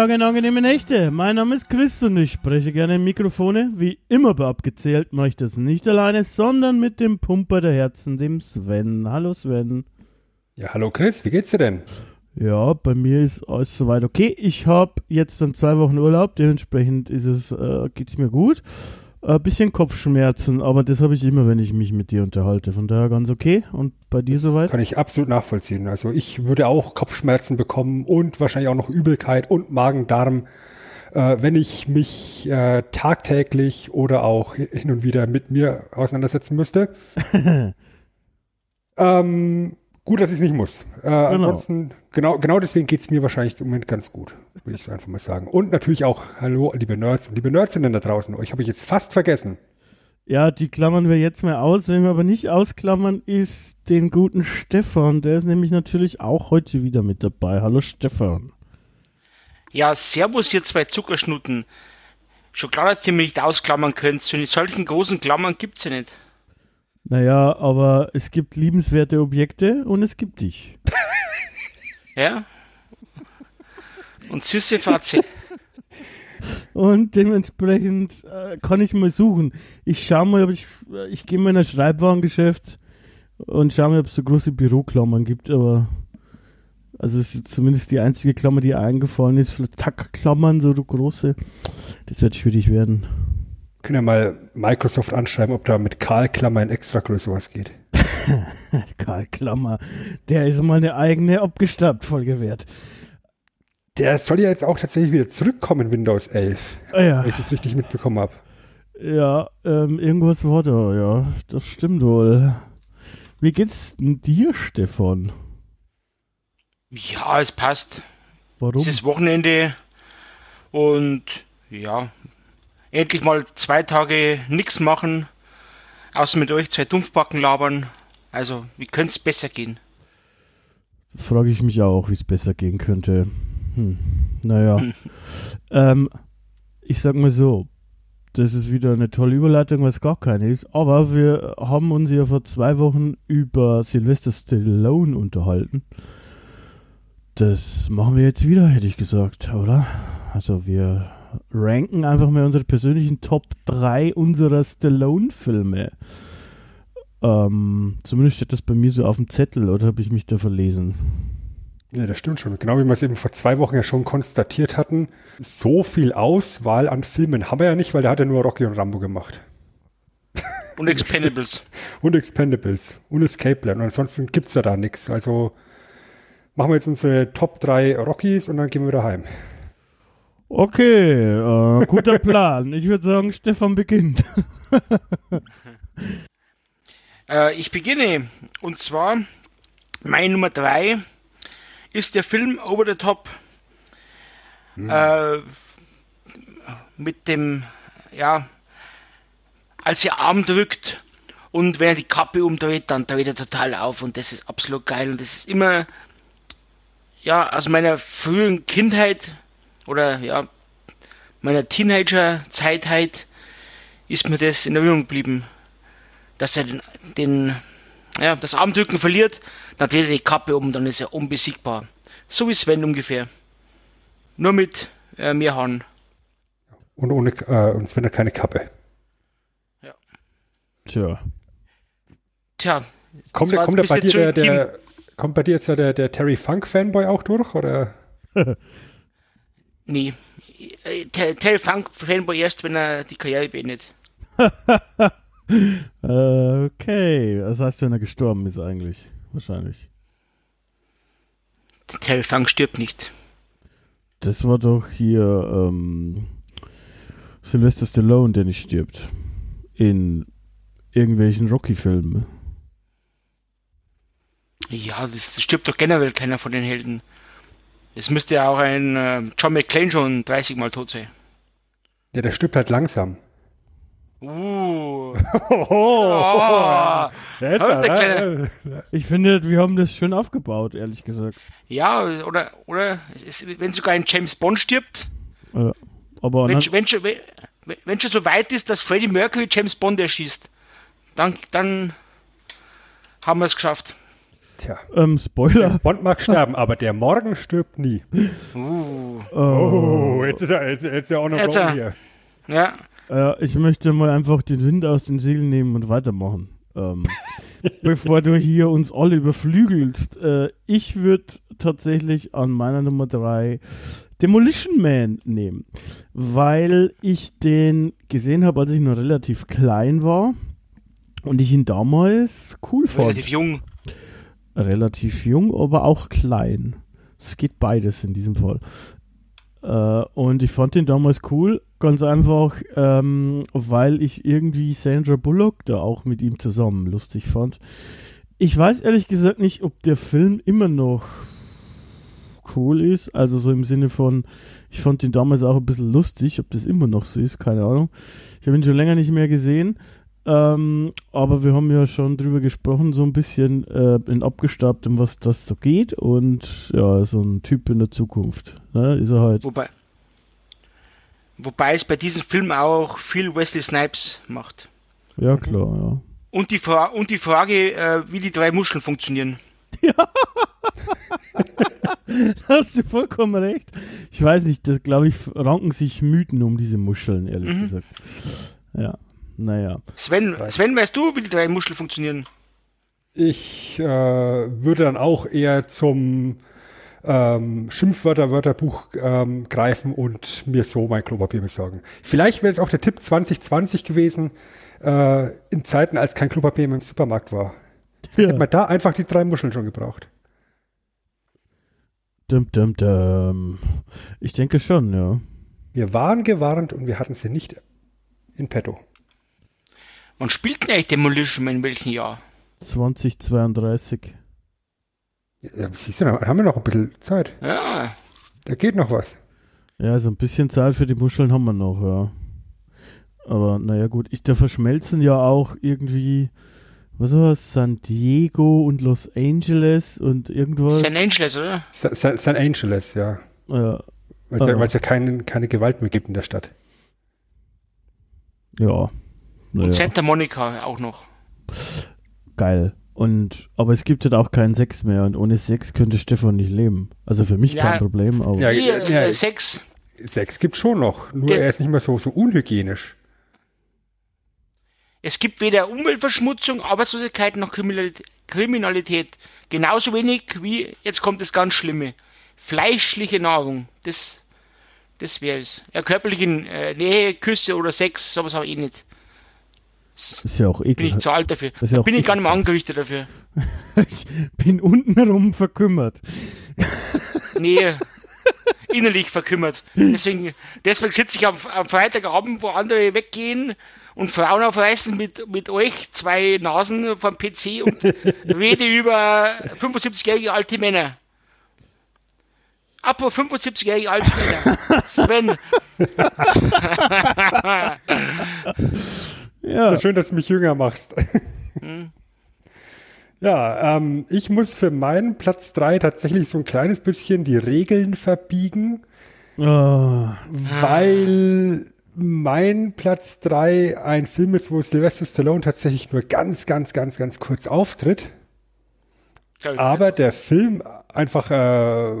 Tage und angenehme Nächte. Mein Name ist Chris und ich spreche gerne in Mikrofone. Wie immer bei Abgezählt mache ich das nicht alleine, sondern mit dem Pumper der Herzen, dem Sven. Hallo Sven. Ja, hallo Chris, wie geht's dir denn? Ja, bei mir ist alles soweit okay. Ich habe jetzt dann zwei Wochen Urlaub, dementsprechend ist es, äh, geht's mir gut. Ein bisschen Kopfschmerzen, aber das habe ich immer, wenn ich mich mit dir unterhalte. Von daher ganz okay. Und bei dir soweit? Kann ich absolut nachvollziehen. Also ich würde auch Kopfschmerzen bekommen und wahrscheinlich auch noch Übelkeit und Magen-Darm, äh, wenn ich mich äh, tagtäglich oder auch hin und wieder mit mir auseinandersetzen müsste. ähm, gut, dass ich es nicht muss. Äh, genau. Ansonsten, genau, genau deswegen geht es mir wahrscheinlich im Moment ganz gut, würde ich einfach mal sagen. Und natürlich auch, hallo, liebe Nerds und liebe Nerdsinnen da draußen. Euch habe ich jetzt fast vergessen. Ja, die klammern wir jetzt mal aus. Wenn wir aber nicht ausklammern, ist den guten Stefan. Der ist nämlich natürlich auch heute wieder mit dabei. Hallo Stefan. Ja, servus ihr zwei Zuckerschnutten. Schon klar, dass ihr mich nicht ausklammern könnt. So in solchen großen Klammern gibt's ja nicht. Naja, aber es gibt liebenswerte Objekte und es gibt dich. ja. Und süße Fazit. Und dementsprechend äh, kann ich mal suchen. Ich schaue mal, ob ich, ich gehe mal in ein Schreibwarengeschäft und schaue mal, ob es so große Büroklammern gibt, aber also es ist zumindest die einzige Klammer, die eingefallen ist. Tackklammern, so große. Das wird schwierig werden. Können ja mal Microsoft anschreiben, ob da mit Karl Klammer in Extragröße was geht. Karl Klammer, der ist mal eine eigene Abgestaubt-Folge wert. Der soll ja jetzt auch tatsächlich wieder zurückkommen, Windows 11. Ah, ja. Wenn ich das richtig mitbekommen habe. Ja, ähm, irgendwas war da, ja. Das stimmt wohl. Wie geht's denn dir, Stefan? Ja, es passt. Warum? Es ist Wochenende und ja, endlich mal zwei Tage nichts machen, außer mit euch zwei Dumpfbacken labern. Also, wie könnte es besser gehen? Frage ich mich auch, wie es besser gehen könnte. Hm. Naja. Hm. Ähm, ich sag mal so, das ist wieder eine tolle Überleitung, was gar keine ist. Aber wir haben uns ja vor zwei Wochen über Sylvester Stallone unterhalten. Das machen wir jetzt wieder, hätte ich gesagt, oder? Also wir ranken einfach mal unsere persönlichen Top 3 unserer Stallone-Filme. Ähm, zumindest steht das bei mir so auf dem Zettel, oder habe ich mich da verlesen? Ja, das stimmt schon. Genau wie wir es eben vor zwei Wochen ja schon konstatiert hatten, so viel Auswahl an Filmen haben wir ja nicht, weil der hat ja nur Rocky und Rambo gemacht. Und Expendables. und Expendables. Und Escape Plan. Und ansonsten gibt es ja da nichts. Also machen wir jetzt unsere Top 3 Rockies und dann gehen wir wieder heim. Okay, äh, guter Plan. Ich würde sagen, Stefan beginnt. äh, ich beginne. Und zwar, mein Nummer 3 ist der Film Over the Top. Mhm. Äh, mit dem, ja, als er Arm drückt und wenn er die Kappe umdreht, dann dreht er total auf und das ist absolut geil und das ist immer, ja, aus meiner frühen Kindheit oder ja, meiner Teenager-Zeit halt, ist mir das in Erinnerung geblieben, dass er den, den ja, das Armdrücken verliert, dann dreht er die Kappe um, dann ist er unbesiegbar. So wie Sven ungefähr. Nur mit äh, mehr Haaren. Und ohne äh, und Sven hat keine Kappe. Ja. Tja. Tja. Kommt, kommt, der bei dir der, der, kommt bei dir jetzt der, der Terry Funk Fanboy auch durch, oder? Nee. Äh, Terry Funk Fanboy erst, wenn er die Karriere beendet. okay. Das heißt, wenn er gestorben ist eigentlich. Wahrscheinlich. Terry Funk stirbt nicht. Das war doch hier ähm, Sylvester Stallone, der nicht stirbt. In irgendwelchen Rocky-Filmen. Ja, das, das stirbt doch generell keiner von den Helden. Es müsste ja auch ein äh, John McClane schon 30 Mal tot sein. Ja, der stirbt halt langsam. Uh. Oh, Oh. Äh, kleine- Ich finde, wir haben das schön aufgebaut, ehrlich gesagt. Ja, oder, oder es ist, wenn sogar ein James Bond stirbt, Äh, aber wenn, schon- wenn, wenn, wenn schon so weit ist, dass Freddie Mercury James Bond erschießt, dann, dann haben wir es geschafft. Tja, ähm, Spoiler. Bond mag sterben, aber der Morgen stirbt nie. Uh. Oh, jetzt ist er, jetzt, jetzt ist er auch noch Jetzt er. hier. Ja, Äh, ich möchte mal einfach den Wind aus den Segeln nehmen und weitermachen. Ähm, bevor du hier uns alle überflügelst. Äh, ich würde tatsächlich an meiner Nummer 3 Demolition Man nehmen, weil ich den gesehen habe, als ich noch relativ klein war und ich ihn damals cool fand. relativ jung. Relativ jung, aber auch klein. Es geht beides in diesem Fall. Äh, und ich fand den damals cool, ganz einfach, ähm, weil ich irgendwie Sandra Bullock da auch mit ihm zusammen lustig fand. Ich weiß ehrlich gesagt nicht, ob der Film immer noch cool ist, also so im Sinne von, ich fand den damals auch ein bisschen lustig, ob das immer noch so ist, keine Ahnung. Ich habe ihn schon länger nicht mehr gesehen, ähm, aber wir haben ja schon drüber gesprochen, so ein bisschen äh, in abgestaubt, um was das so geht. Und ja, so ein Typ in der Zukunft. Ne, ist er halt. Wobei, wobei es bei diesem Film auch viel Wesley Snipes macht. Ja, klar, Und die, Fra und die Frage, äh, wie die drei Muscheln funktionieren. ja. da hast du vollkommen recht. Ich weiß nicht, das glaube ich, ranken sich Mythen um diese Muscheln, ehrlich Mhm. gesagt. Ja, naja. Sven, Sven, weißt du, wie die drei Muscheln funktionieren? Ich äh, würde dann auch eher zum ähm, Schimpfwörter-Wörterbuch ähm, greifen und mir so mein Klopapier besorgen. Vielleicht wäre es auch der Tipp 2020 gewesen, äh, in Zeiten, als kein Klopapier mehr im Supermarkt war. Ja. Hätte man da einfach die drei Muscheln schon gebraucht. Dum, dum, dum. Ich denke schon, ja. Wir waren gewarnt und wir hatten sie nicht in petto. Wann spielt denn eigentlich Demolition Man in welchem Jahr? 2032. Ja, siehst du, da haben wir noch ein bisschen Zeit. Ja, Da geht noch was. Ja, so ein bisschen Zeit für die Muscheln haben wir noch, ja. Aber naja, gut. Ich, da verschmelzen ja auch irgendwie, was war das, San Diego und Los Angeles und irgendwas. St. Angeles, oder? Sa- Sa- San Angeles, ja. ja, Weil es ja, Ah. ja keine, keine Gewalt mehr gibt in der Stadt. ja. Und Naja, Santa Monica auch noch. geil. Und, aber es gibt halt auch keinen Sex mehr und ohne Sex könnte Stefan nicht leben. Also für mich Ja. kein Problem, aber. Ja, ja, äh, Sex. Sex gibt schon noch, nur Das- er ist nicht mehr so, so unhygienisch. Es gibt weder Umweltverschmutzung, Arbeitslosigkeit noch Kriminalität, Kriminalität. Genauso wenig wie, jetzt kommt das ganz Schlimme, fleischliche Nahrung. Das, das wäre es. Ja, körperliche äh, Nähe, Küsse oder Sex, sowas habe ich eh nicht. Ist ja auch Bin ich zu alt dafür. Ist ja bin ich gar nicht mehr angerichtet dafür. Ich bin untenrum verkümmert. Nee, innerlich verkümmert. Deswegen, deswegen sitze ich am, am Freitagabend, wo andere weggehen und Frauen aufreißen mit, mit euch, zwei Nasen vom PC und rede über 75-jährige alte Männer. Apropos 75-jährige alte Männer. Sven, Ja, Schön, dass du mich jünger machst. Hm. Ja, ähm, ich muss für meinen Platz 3 tatsächlich so ein kleines bisschen die Regeln verbiegen, Ah, weil mein Platz 3 ein Film ist, wo Sylvester Stallone tatsächlich nur ganz, ganz, ganz, ganz kurz auftritt. Aber der Film einfach äh,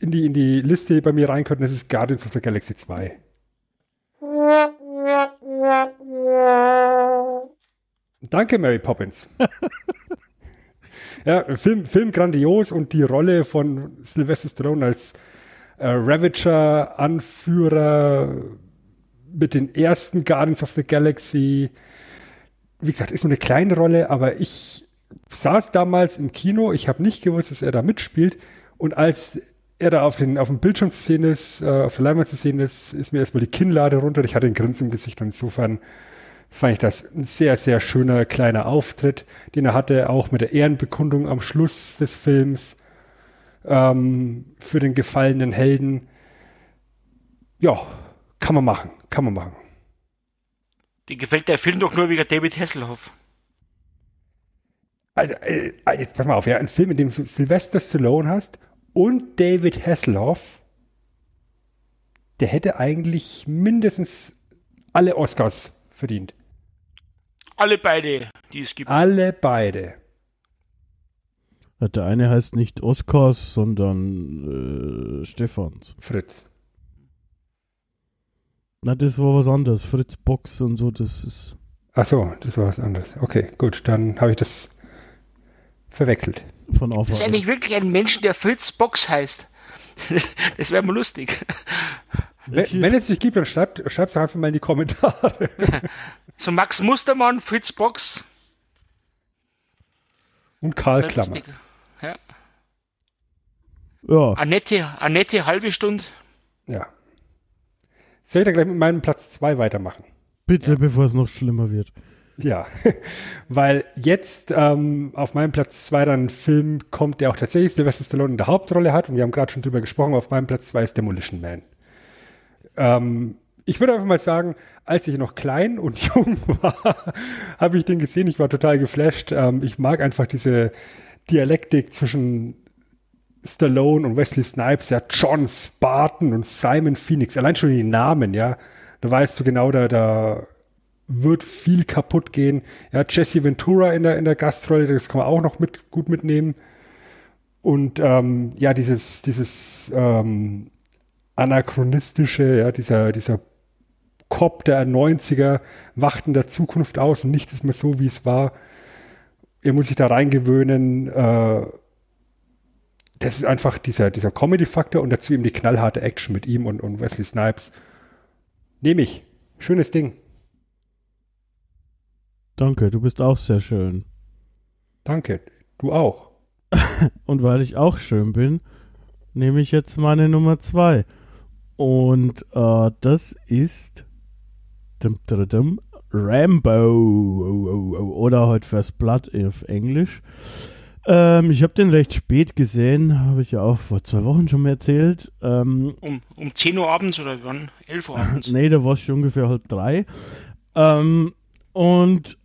in, die, in die Liste bei mir rein könnte, das ist Guardians of the Galaxy 2. Danke, Mary Poppins. ja, Film, Film grandios und die Rolle von Sylvester Stallone als äh, Ravager-Anführer mit den ersten Guardians of the Galaxy. Wie gesagt, ist nur eine kleine Rolle, aber ich saß damals im Kino, ich habe nicht gewusst, dass er da mitspielt. Und als er da auf, den, auf dem Bildschirm zu sehen ist, äh, auf der Leinwand zu sehen ist, ist mir erstmal die Kinnlade runter. Ich hatte ein Grinsen im Gesicht und insofern fand ich das ein sehr, sehr schöner kleiner Auftritt, den er hatte, auch mit der Ehrenbekundung am Schluss des Films ähm, für den gefallenen Helden. Ja, kann man machen, kann man machen. Dir gefällt der Film doch nur wegen David Hasselhoff. Also, äh, jetzt pass mal auf, ja, ein Film, in dem du Sylvester Stallone hast und David Hasselhoff, der hätte eigentlich mindestens alle Oscars verdient. Alle beide, die es gibt. Alle beide. Der eine heißt nicht Oscars, sondern äh, Stephans. Fritz. Na, das war was anderes. Fritz Box und so, das ist. Ach so, das war was anderes. Okay, gut, dann habe ich das verwechselt. Von Das ist eigentlich wirklich ein Mensch, der Fritz Box heißt. Das wäre mal lustig. Wenn, wenn es dich gibt, dann schreibt es einfach mal in die Kommentare. So Max Mustermann, Fritz Box. Und Karl wär Klammer. lustig. Ja. Ja, Annette, Annette halbe Stunde. Ja. Soll ich dann gleich mit meinem Platz 2 weitermachen? bitte, Ja. bevor es noch schlimmer wird. Ja, weil jetzt ähm, auf meinem Platz 2 dann ein Film kommt, der auch tatsächlich Sylvester Stallone in der Hauptrolle hat und wir haben gerade schon drüber gesprochen, auf meinem Platz 2 ist Demolition Man. Ähm, ich würde einfach mal sagen, als ich noch klein und jung war, habe ich den gesehen, ich war total geflasht. Ähm, ich mag einfach diese Dialektik zwischen Stallone und Wesley Snipes, ja, John Spartan und Simon Phoenix, allein schon die Namen, ja, da weißt du genau, da, da wird viel kaputt gehen. Ja, Jesse Ventura in der, in der Gastrolle, das kann man auch noch mit, gut mitnehmen. Und ähm, ja, dieses, dieses ähm, anachronistische, ja, dieser, dieser Cop der 90er wacht in der Zukunft aus und nichts ist mehr so, wie es war. Er muss sich da reingewöhnen. Äh, das ist einfach dieser, dieser Comedy-Faktor und dazu eben die knallharte Action mit ihm und, und Wesley Snipes. Nehme ich. Schönes Ding. Danke, du bist auch sehr schön. Danke. Du auch. Und weil ich auch schön bin, nehme ich jetzt meine Nummer zwei. Und äh, das ist dum, dum, dum, Rambo oder halt First Blood auf Englisch. Ähm, ich habe den recht spät gesehen, habe ich ja auch vor zwei Wochen schon mal erzählt. Ähm, Um, um 10 Uhr abends oder wann? 11 Uhr abends. nee, da war es schon ungefähr halb drei. Ähm, und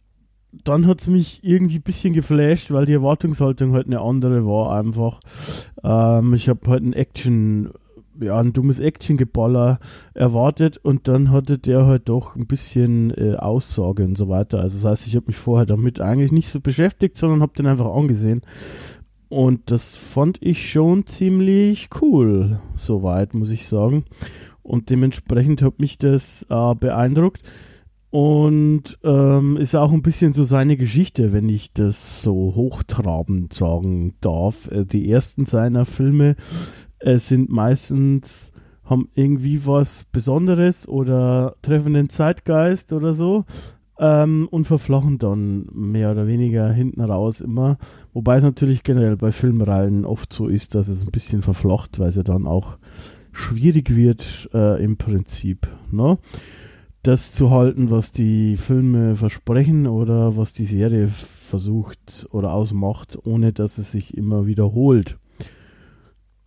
dann hat es mich irgendwie ein bisschen geflasht, weil die Erwartungshaltung halt eine andere war einfach. Ähm, ich habe halt ein Action, ja, ein dummes Action-Geballer erwartet und dann hatte der halt doch ein bisschen äh, Aussage und so weiter. Also das heißt, ich habe mich vorher damit eigentlich nicht so beschäftigt, sondern habe den einfach angesehen. Und das fand ich schon ziemlich cool, soweit, muss ich sagen. Und dementsprechend hat mich das äh, beeindruckt. Und ähm, ist auch ein bisschen so seine Geschichte, wenn ich das so hochtrabend sagen darf. Äh, die ersten seiner Filme äh, sind meistens, haben irgendwie was Besonderes oder treffen den Zeitgeist oder so ähm, und verflachen dann mehr oder weniger hinten raus immer. Wobei es natürlich generell bei Filmreihen oft so ist, dass es ein bisschen verflacht, weil es ja dann auch schwierig wird äh, im Prinzip. Ne? das zu halten, was die Filme versprechen oder was die Serie versucht oder ausmacht, ohne dass es sich immer wiederholt.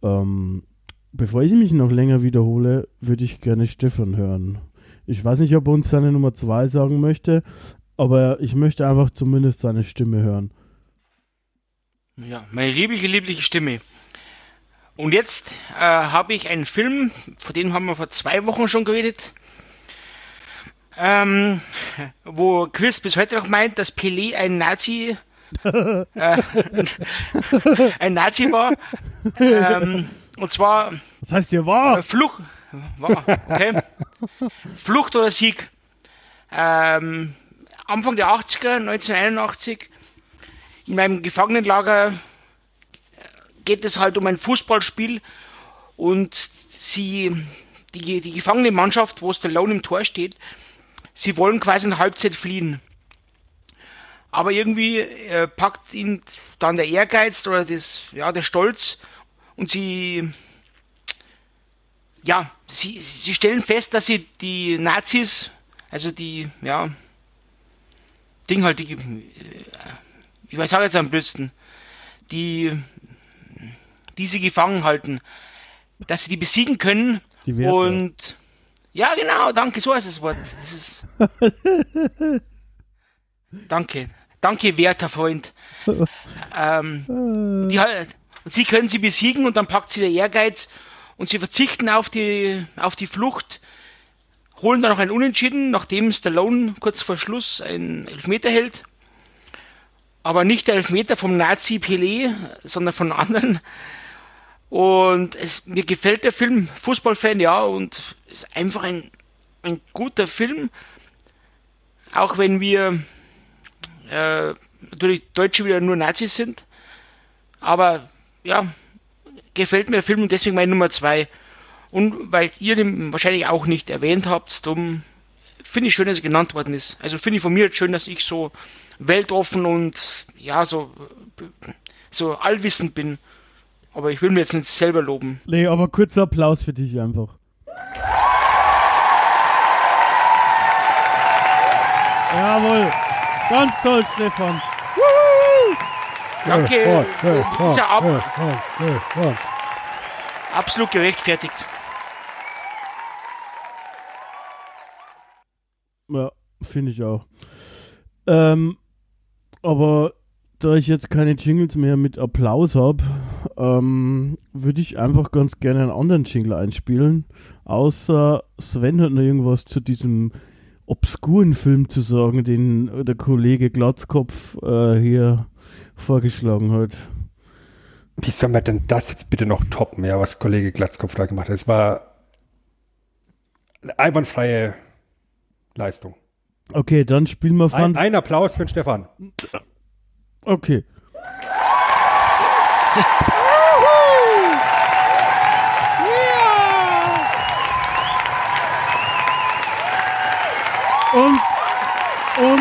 Ähm, bevor ich mich noch länger wiederhole, würde ich gerne Stefan hören. Ich weiß nicht, ob er uns seine Nummer 2 sagen möchte, aber ich möchte einfach zumindest seine Stimme hören. Ja, meine liebliche, liebliche Stimme. Und jetzt äh, habe ich einen Film, von dem haben wir vor zwei Wochen schon geredet, ähm, wo Chris bis heute noch meint, dass Pelé ein Nazi, äh, ein Nazi war. Ähm, und zwar Was heißt ihr äh, wahr? Flucht, war, okay. Flucht oder Sieg. Ähm, Anfang der 80er, 1981, in meinem Gefangenenlager geht es halt um ein Fußballspiel und sie, die, die gefangene Mannschaft, wo Stallone im Tor steht, sie wollen quasi in der Halbzeit fliehen. Aber irgendwie äh, packt ihn dann der Ehrgeiz oder das, ja, der Stolz und sie, ja, sie, sie stellen fest, dass sie die Nazis, also die, ja, Ding halt, die, äh, ich weiß auch jetzt am blödsten, die, die sie gefangen halten, dass sie die besiegen können Die Werte. und ja, genau, danke, so heißt das Wort. Das ist danke, danke, werter Freund. ähm, die, sie können sie besiegen und dann packt sie der Ehrgeiz und sie verzichten auf die, auf die Flucht, holen dann noch ein Unentschieden, nachdem Stallone kurz vor Schluss einen Elfmeter hält. Aber nicht der Elfmeter vom Nazi Pelé, sondern von anderen. Und es, mir gefällt der Film, Fußballfan, ja, und ist einfach ein, ein guter Film. Auch wenn wir äh, natürlich Deutsche wieder nur Nazis sind. Aber ja, gefällt mir der Film und deswegen meine Nummer zwei. Und weil ihr den wahrscheinlich auch nicht erwähnt habt, darum finde ich schön, dass er genannt worden ist. Also finde ich von mir schön, dass ich so weltoffen und ja, so, so allwissend bin. Aber ich will mir jetzt nicht selber loben. Nee, aber kurzer Applaus für dich einfach. Jawohl. Ganz toll, Stefan. Danke. Oh, oh, oh, Ist ja ab, absolut gerechtfertigt. Ja, finde ich auch. Ähm, aber da ich jetzt keine Jingles mehr mit Applaus habe, ähm, würde ich einfach ganz gerne einen anderen Jingle einspielen. Außer Sven hat noch irgendwas zu diesem obskuren Film zu sagen, den der Kollege Glatzkopf äh, hier vorgeschlagen hat. Wie soll man denn das jetzt bitte noch toppen, ja, was Kollege Glatzkopf da gemacht hat? Es war eine einwandfreie Leistung. Okay, dann spielen wir Ein, Fun. ein Applaus für den Stefan. Okay.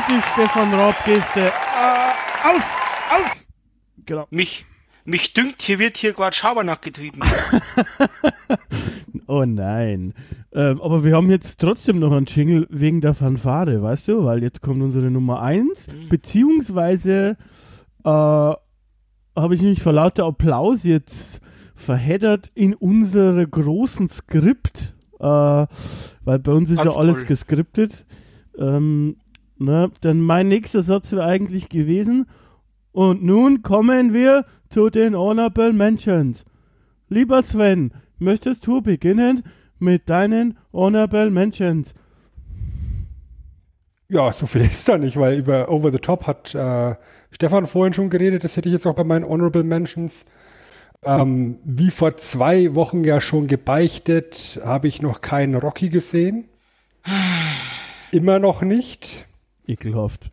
die Stefan Raab-Geste. Äh, aus! Aus! Genau. Mich, mich dünkt, hier wird hier gerade Schabernack getrieben. Oh nein. Ähm, aber wir haben jetzt trotzdem noch einen Jingle wegen der Fanfare, weißt du? Weil jetzt kommt unsere Nummer 1. Beziehungsweise äh, habe ich mich vor lauter Applaus jetzt verheddert in unsere großen Skript. Äh, weil bei uns ist Ganz ja alles toll. geskriptet. Ähm, ne? Denn mein nächster Satz wäre eigentlich gewesen. Und nun kommen wir zu den Honorable Mentions. Lieber Sven, möchtest du beginnen mit deinen Honorable Mentions? Ja, so viel ist da nicht, weil über Over the Top hat äh, Stefan vorhin schon geredet. Das hätte ich jetzt auch bei meinen Honorable Mentions. Ähm, wie vor zwei Wochen ja schon gebeichtet, habe ich noch keinen Rocky gesehen. Immer noch nicht. Ekelhaft.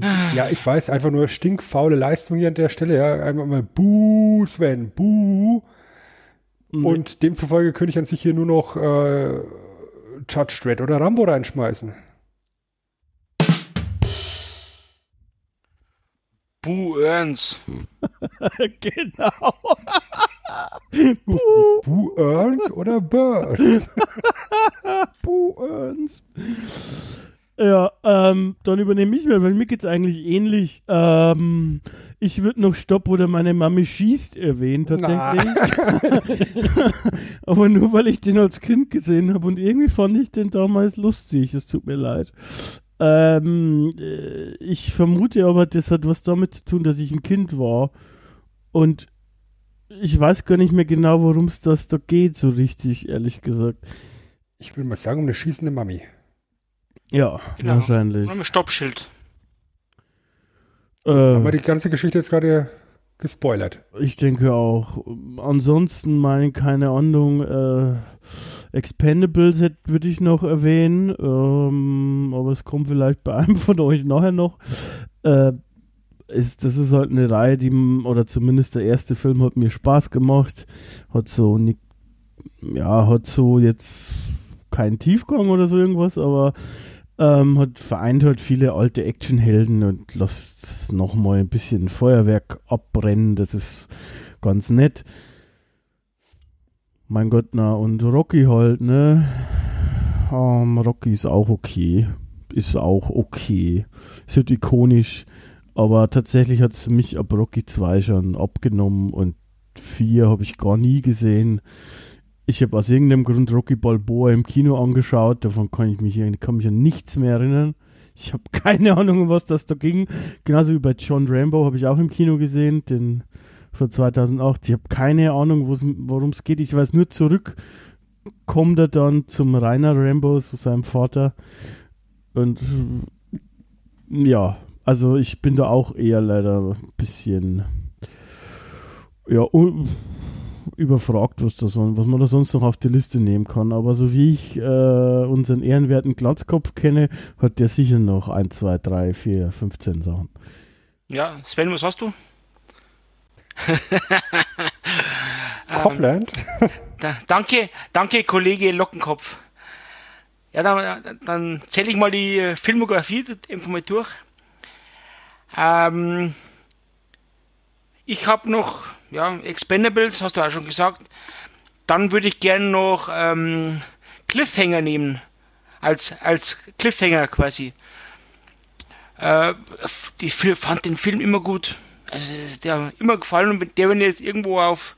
Ja, ich weiß, einfach nur stinkfaule Leistung hier an der Stelle. Ja, einfach mal Buh, Sven, Buh. Und demzufolge könnte ich an sich hier nur noch äh, Judge Dredd oder Rambo reinschmeißen. Buh Earns. genau. Buh Earned oder Bird? Puh, Ernst. Ja, ähm, dann übernehme ich mal, weil mir geht's eigentlich ähnlich. Ähm, ich würde noch Stopp oder meine Mami schießt erwähnen, tatsächlich. Aber nur weil ich den als Kind gesehen habe und irgendwie fand ich den damals lustig. Es tut mir leid. Ähm, äh, ich vermute aber, das hat was damit zu tun, dass ich ein Kind war. Und ich weiß gar nicht mehr genau, worum es das da geht, so richtig, ehrlich gesagt. Ich will mal sagen, um eine schießende Mami. Ja, Genau. wahrscheinlich. Wir Stoppschild. Haben wir Äh, die ganze Geschichte jetzt gerade gespoilert. ich denke auch. Ansonsten meine, keine Ahnung, äh, Expendables würde ich noch erwähnen, ähm, aber es kommt vielleicht bei einem von euch nachher noch. Äh, ist, das ist halt eine Reihe, die, oder zumindest der erste Film hat mir Spaß gemacht. Hat so, ja, hat so jetzt keinen Tiefgang oder so irgendwas, aber ähm, hat vereint halt viele alte Actionhelden und lässt nochmal ein bisschen Feuerwerk abbrennen. Das ist ganz nett. Mein Gott, na, und Rocky halt, ne? Ähm, Rocky ist auch okay. ist auch okay. Ist halt ikonisch, aber tatsächlich hat es mich ab Rocky 2 schon abgenommen und 4 habe ich gar nie gesehen. Ich habe aus irgendeinem Grund Rocky Balboa im Kino angeschaut, davon kann ich mich, kann mich an nichts mehr erinnern. Ich habe keine Ahnung, was das da ging. Genauso wie bei John Rambo habe ich auch im Kino gesehen, den von 2008. Ich habe keine Ahnung, worum es geht. Ich weiß nur, zurück kommt er dann zum Rainer Rambo, zu seinem Vater. Und ja, also ich bin da auch eher leider ein bisschen ja, überfragt, was, da so, was man da sonst noch auf die Liste nehmen kann. Aber so wie ich äh, unseren ehrenwerten Glatzkopf kenne, hat der sicher noch 1, 2, 3, 4, 15 Sachen. Ja, Sven, was hast du? Copland? ähm, da, danke, danke, Kollege Lockenkopf. Ja, dann, dann zähle ich mal die Filmografie einfach mal durch. Ähm, ich habe noch ja, Expendables, hast du auch schon gesagt. Dann würde ich gerne noch ähm, Cliffhanger nehmen. Als, als Cliffhanger quasi. Äh, ich fand den Film immer gut. Also der hat immer gefallen und der, wenn jetzt irgendwo auf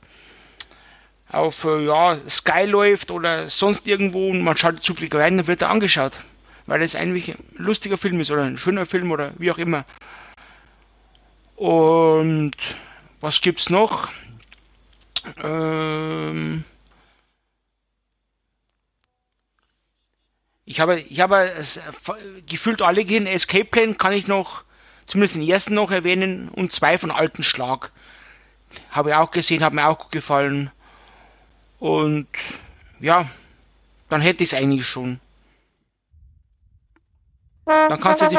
auf äh, ja, Sky läuft oder sonst irgendwo und man schaltet zufällig rein, dann wird er angeschaut. Weil es eigentlich ein lustiger Film ist oder ein schöner Film oder wie auch immer. Und was gibt's noch? Ähm ich habe, ich habe äh, gefühlt alle gehen. Escape Plan kann ich noch, zumindest den ersten noch erwähnen und zwei von Alten Schlag. Habe ich auch gesehen, hat mir auch gut gefallen. Und ja, dann hätte ich es eigentlich schon. Dann kannst du die.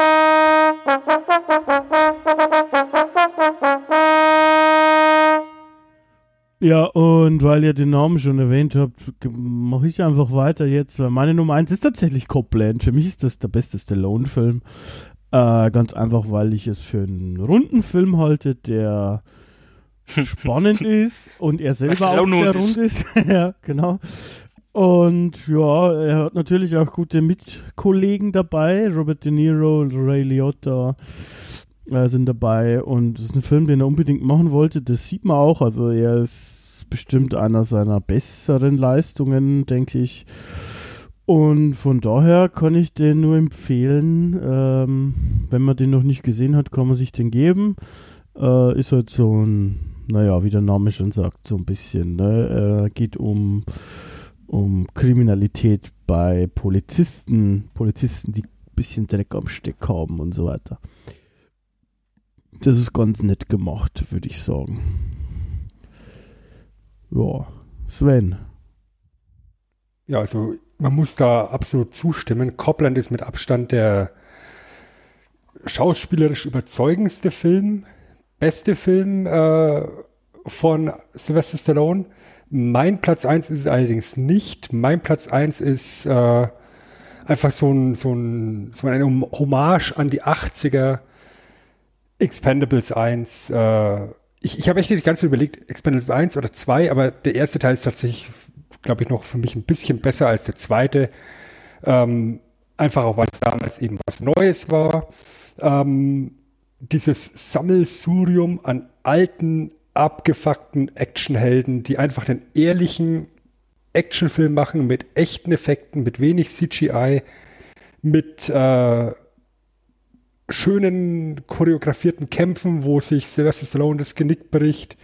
Ja, und weil ihr den Namen schon erwähnt habt, mache ich einfach weiter jetzt, weil meine Nummer 1 ist tatsächlich Copland. Für mich ist das der beste Stallone-Film. Äh, ganz einfach, weil ich es für einen runden Film halte, der spannend ist und er selber auch sehr rund ist. ja, genau. Und ja, er hat natürlich auch gute Mitkollegen dabei. Robert De Niro, Ray Liotta äh, sind dabei. Und es ist ein Film, den er unbedingt machen wollte. Das sieht man auch. Also er ist bestimmt einer seiner besseren Leistungen, denke ich. Und von daher kann ich den nur empfehlen. Ähm, wenn man den noch nicht gesehen hat, kann man sich den geben. Äh, ist halt so ein, naja, wie der Name schon sagt, so ein bisschen. Ne? Äh, geht um um Kriminalität bei Polizisten, Polizisten, die ein bisschen Dreck am Steck haben und so weiter. Das ist ganz nett gemacht, würde ich sagen. Ja, Sven. Ja, also man muss da absolut zustimmen. Copland ist mit Abstand der schauspielerisch überzeugendste Film, beste Film äh, von Sylvester Stallone. Mein Platz 1 ist es allerdings nicht. Mein Platz 1 ist äh, einfach so, ein, so, ein, so eine Hommage an die 80er Expendables 1. Äh, ich ich habe echt die ganze überlegt, Expendables 1 oder 2, aber der erste Teil ist tatsächlich, glaube ich, noch für mich ein bisschen besser als der zweite. Ähm, einfach auch, weil es damals eben was Neues war. Ähm, dieses Sammelsurium an alten abgefuckten Actionhelden, die einfach einen ehrlichen Actionfilm machen mit echten Effekten, mit wenig CGI, mit äh, schönen choreografierten Kämpfen, wo sich Sylvester Stallone das Genick bricht.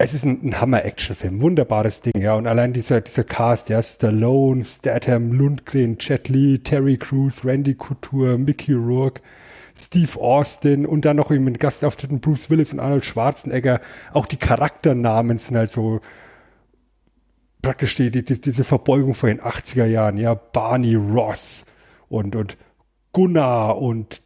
Es ist ein, ein Hammer-Action-Film, wunderbares Ding, ja. Und allein dieser, dieser Cast, ja, Stallone, Statham, Lundgren, Jet Li, Terry Crews, Randy Couture, Mickey Rourke, Steve Austin und dann noch mit Gastauftritten Bruce Willis und Arnold Schwarzenegger. Auch die Charakternamen sind halt so praktisch die, die, diese Verbeugung vor den 80er Jahren. Ja, Barney Ross und, und Gunnar und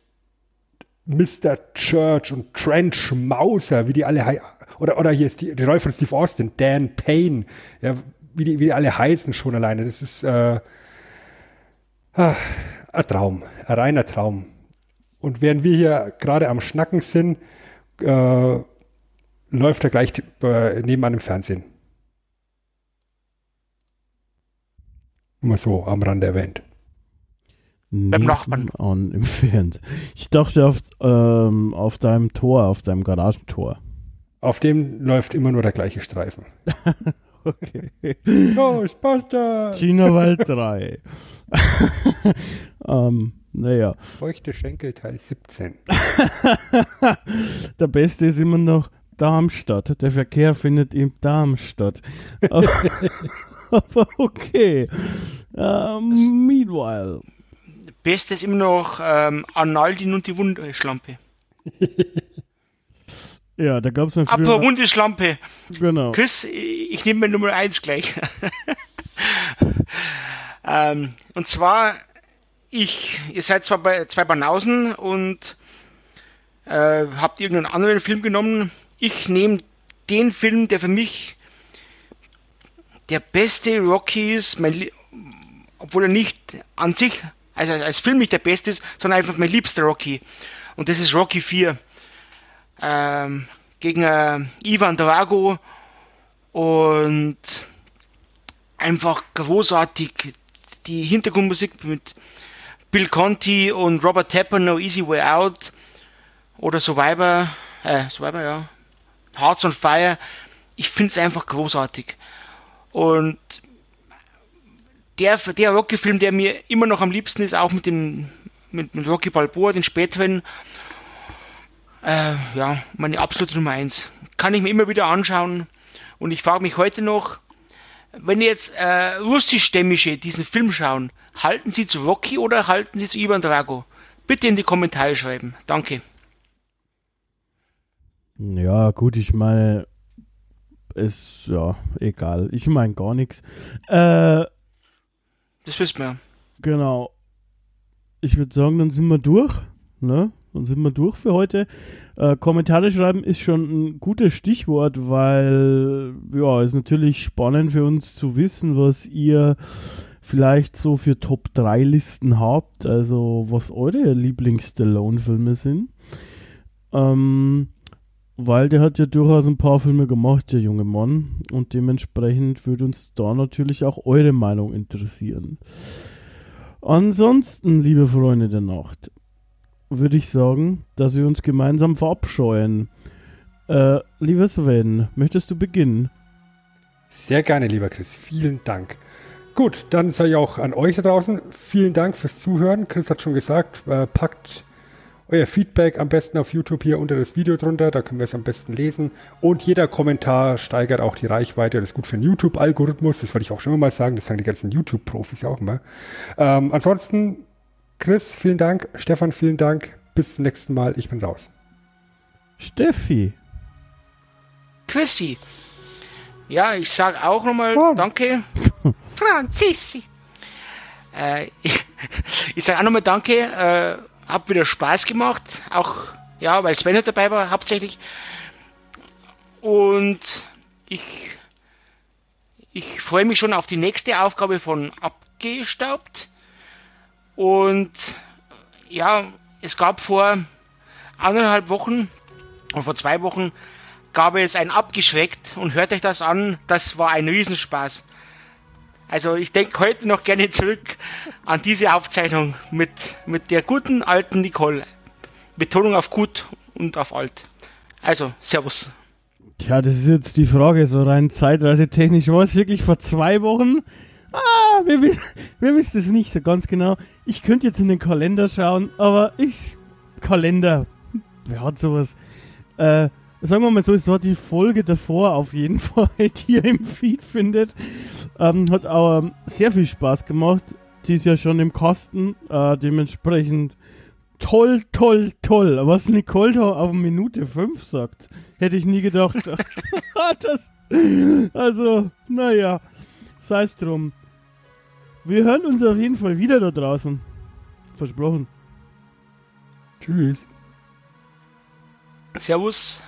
Mr. Church und Trench Mauser, wie die alle oder oder hier ist die, die Rolle von Steve Austin, Dan Payne, ja, wie die, wie die alle heißen schon alleine. Das ist äh, ah, ein Traum, ein reiner Traum. Und während wir hier gerade am Schnacken sind, äh, läuft er gleich äh, nebenan im Fernsehen. Nur so am Rande erwähnt. Beim Nachbarn. An im Fernsehen. Ich dachte auf, ähm, auf deinem Tor, auf deinem Garagentor. Auf dem läuft immer nur der gleiche Streifen. Okay. Ghostbusters! China-Wald 3. ähm, naja. Feuchte Schenkel Teil 17. Der beste ist immer noch Darmstadt. Der Verkehr findet in Darmstadt. Aber, aber okay. Ähm, meanwhile. Beste ist immer noch ähm, Arnaldin und die Wunderschlampe. Ja, da gab es mal Apropos. Wunderschlampe. Genau. Chris, ich nehme mir Nummer 1 gleich. ähm, und zwar, ich, ihr seid zwar bei zwei Banausen und äh, habt irgendeinen anderen Film genommen. Ich nehme den Film, der für mich der beste Rocky ist, mein, obwohl er nicht an sich, also als Film nicht der beste ist, sondern einfach mein liebster Rocky. Und das ist Rocky 4 ähm, gegen äh, Ivan Drago und einfach großartig die Hintergrundmusik mit Bill Conti und Robert Tapper, No Easy Way Out oder Survivor, äh, Survivor, ja, Hearts on Fire. Ich finde es einfach großartig. Und der, der Rocky-Film, der mir immer noch am liebsten ist, auch mit dem mit, mit Rocky Balboa, den späteren, äh, ja, meine absolute Nummer 1. Kann ich mir immer wieder anschauen. Und ich frage mich heute noch, wenn jetzt äh, russischstämmige diesen Film schauen, halten sie zu Rocky oder halten sie zu Ivan Drago? Bitte in die Kommentare schreiben. Danke. Ja, gut, ich meine, ist ja egal. Ich meine gar nichts. Äh, Das wissen wir. genau. Ich würde sagen, dann sind wir durch. Ne? Dann sind wir durch für heute. Äh, Kommentare schreiben ist schon ein gutes Stichwort, weil ja, ist natürlich spannend für uns zu wissen, was ihr vielleicht so für Top 3 Listen habt, also was eure Lieblings-Stallone-Filme sind. Ähm, weil der hat ja durchaus ein paar Filme gemacht, der junge Mann. Und dementsprechend würde uns da natürlich auch eure Meinung interessieren. Ansonsten, liebe Freunde der Nacht, würde ich sagen, dass wir uns gemeinsam verabscheuen. Äh, lieber Sven, möchtest du beginnen? Sehr gerne, lieber Chris. Vielen Dank. Gut, dann sage ich auch an euch da draußen vielen Dank fürs Zuhören. Chris hat schon gesagt, äh, packt euer Feedback am besten auf YouTube hier unter das Video drunter, da können wir es am besten lesen. Und jeder Kommentar steigert auch die Reichweite. Das ist gut für den YouTube-Algorithmus, das wollte ich auch schon mal sagen, das sagen die ganzen YouTube-Profis auch immer. Ähm, ansonsten, Chris, vielen Dank. Stefan, vielen Dank. Bis zum nächsten Mal. Ich bin raus. Steffi. Chrissy. Ja, ich sage auch nochmal Franz. Danke. Franzissi. Äh, ich ich sage auch nochmal Danke. Äh, hab wieder Spaß gemacht. Auch, ja, weil Sven dabei war, hauptsächlich. Und ich, ich freue mich schon auf die nächste Aufgabe von Abgestaubt. Und ja, es gab vor anderthalb Wochen, oder vor zwei Wochen, gab es ein Abgeschreckt und hört euch das an, das war ein Riesenspaß. Also ich denke heute noch gerne zurück an diese Aufzeichnung mit, mit der guten alten Nicole. Betonung auf gut und auf alt. Also, Servus. Tja, das ist jetzt die Frage, so rein zeitreisetechnisch war es wirklich vor zwei Wochen. Wir, wi- wir wissen es nicht so ganz genau. Ich könnte jetzt in den Kalender schauen, aber ich. Kalender. Wer hat sowas? Äh, sagen wir mal so, es war die Folge davor auf jeden Fall, die ihr im Feed findet. Ähm, hat aber sehr viel Spaß gemacht. Sie ist ja schon im Kasten. Äh, dementsprechend toll, toll, toll. Was Nicole da auf Minute 5 sagt, hätte ich nie gedacht. das, also, naja, sei es drum. Wir hören uns auf jeden Fall wieder da draußen. Versprochen. Tschüss. Servus.